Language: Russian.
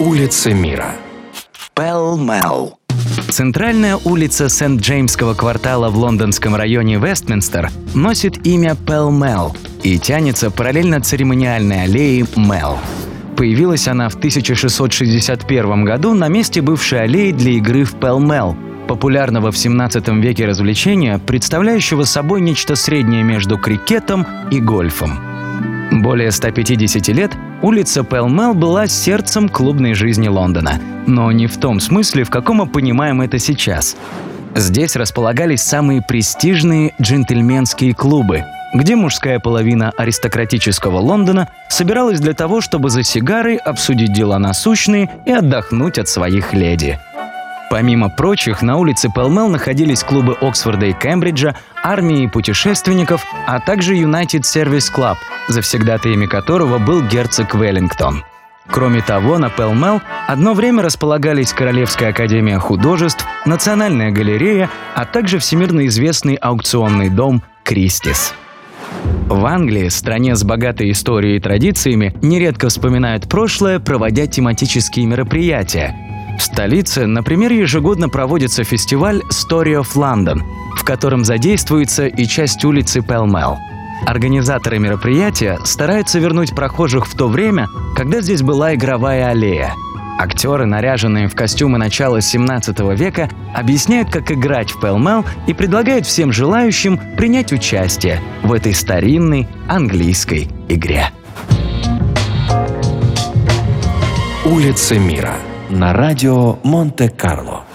Улица мира. Пэл-Мэл. Центральная улица Сент-Джеймского квартала в лондонском районе Вестминстер носит имя Пэл-Мэл и тянется параллельно церемониальной аллее Мэл. Появилась она в 1661 году на месте бывшей аллеи для игры в Пэл-Мэл, популярного в 17 веке развлечения, представляющего собой нечто среднее между крикетом и гольфом. Более 150 лет улица Пэлмел была сердцем клубной жизни Лондона, но не в том смысле, в каком мы понимаем это сейчас. Здесь располагались самые престижные джентльменские клубы, где мужская половина аристократического Лондона собиралась для того, чтобы за сигарой обсудить дела насущные и отдохнуть от своих леди – Помимо прочих, на улице Пелмел находились клубы Оксфорда и Кембриджа, армии путешественников, а также United Service Club, завсегдатаями которого был герцог Веллингтон. Кроме того, на Пелмел одно время располагались Королевская академия художеств, Национальная галерея, а также всемирно известный аукционный дом Кристис. В Англии, стране с богатой историей и традициями, нередко вспоминают прошлое, проводя тематические мероприятия, в столице, например, ежегодно проводится фестиваль Story of London, в котором задействуется и часть улицы Пелмел. Организаторы мероприятия стараются вернуть прохожих в то время, когда здесь была игровая аллея. Актеры, наряженные в костюмы начала 17 века, объясняют, как играть в Пелмел и предлагают всем желающим принять участие в этой старинной английской игре. Улица мира – на радио Монте-Карло.